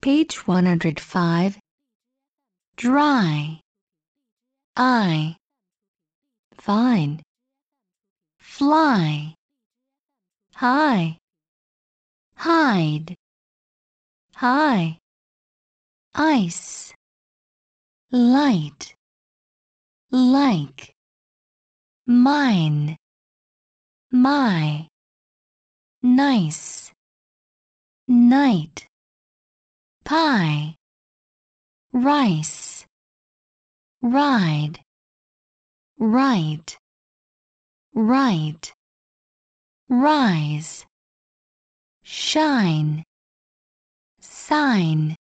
Page 105. Dry. I. Fine. Fly. High. Hide. High. Ice. Light. Like. Mine. My. Nice. Night. Pie. Rice. Ride. Right. Right. Rise. Shine. Sign.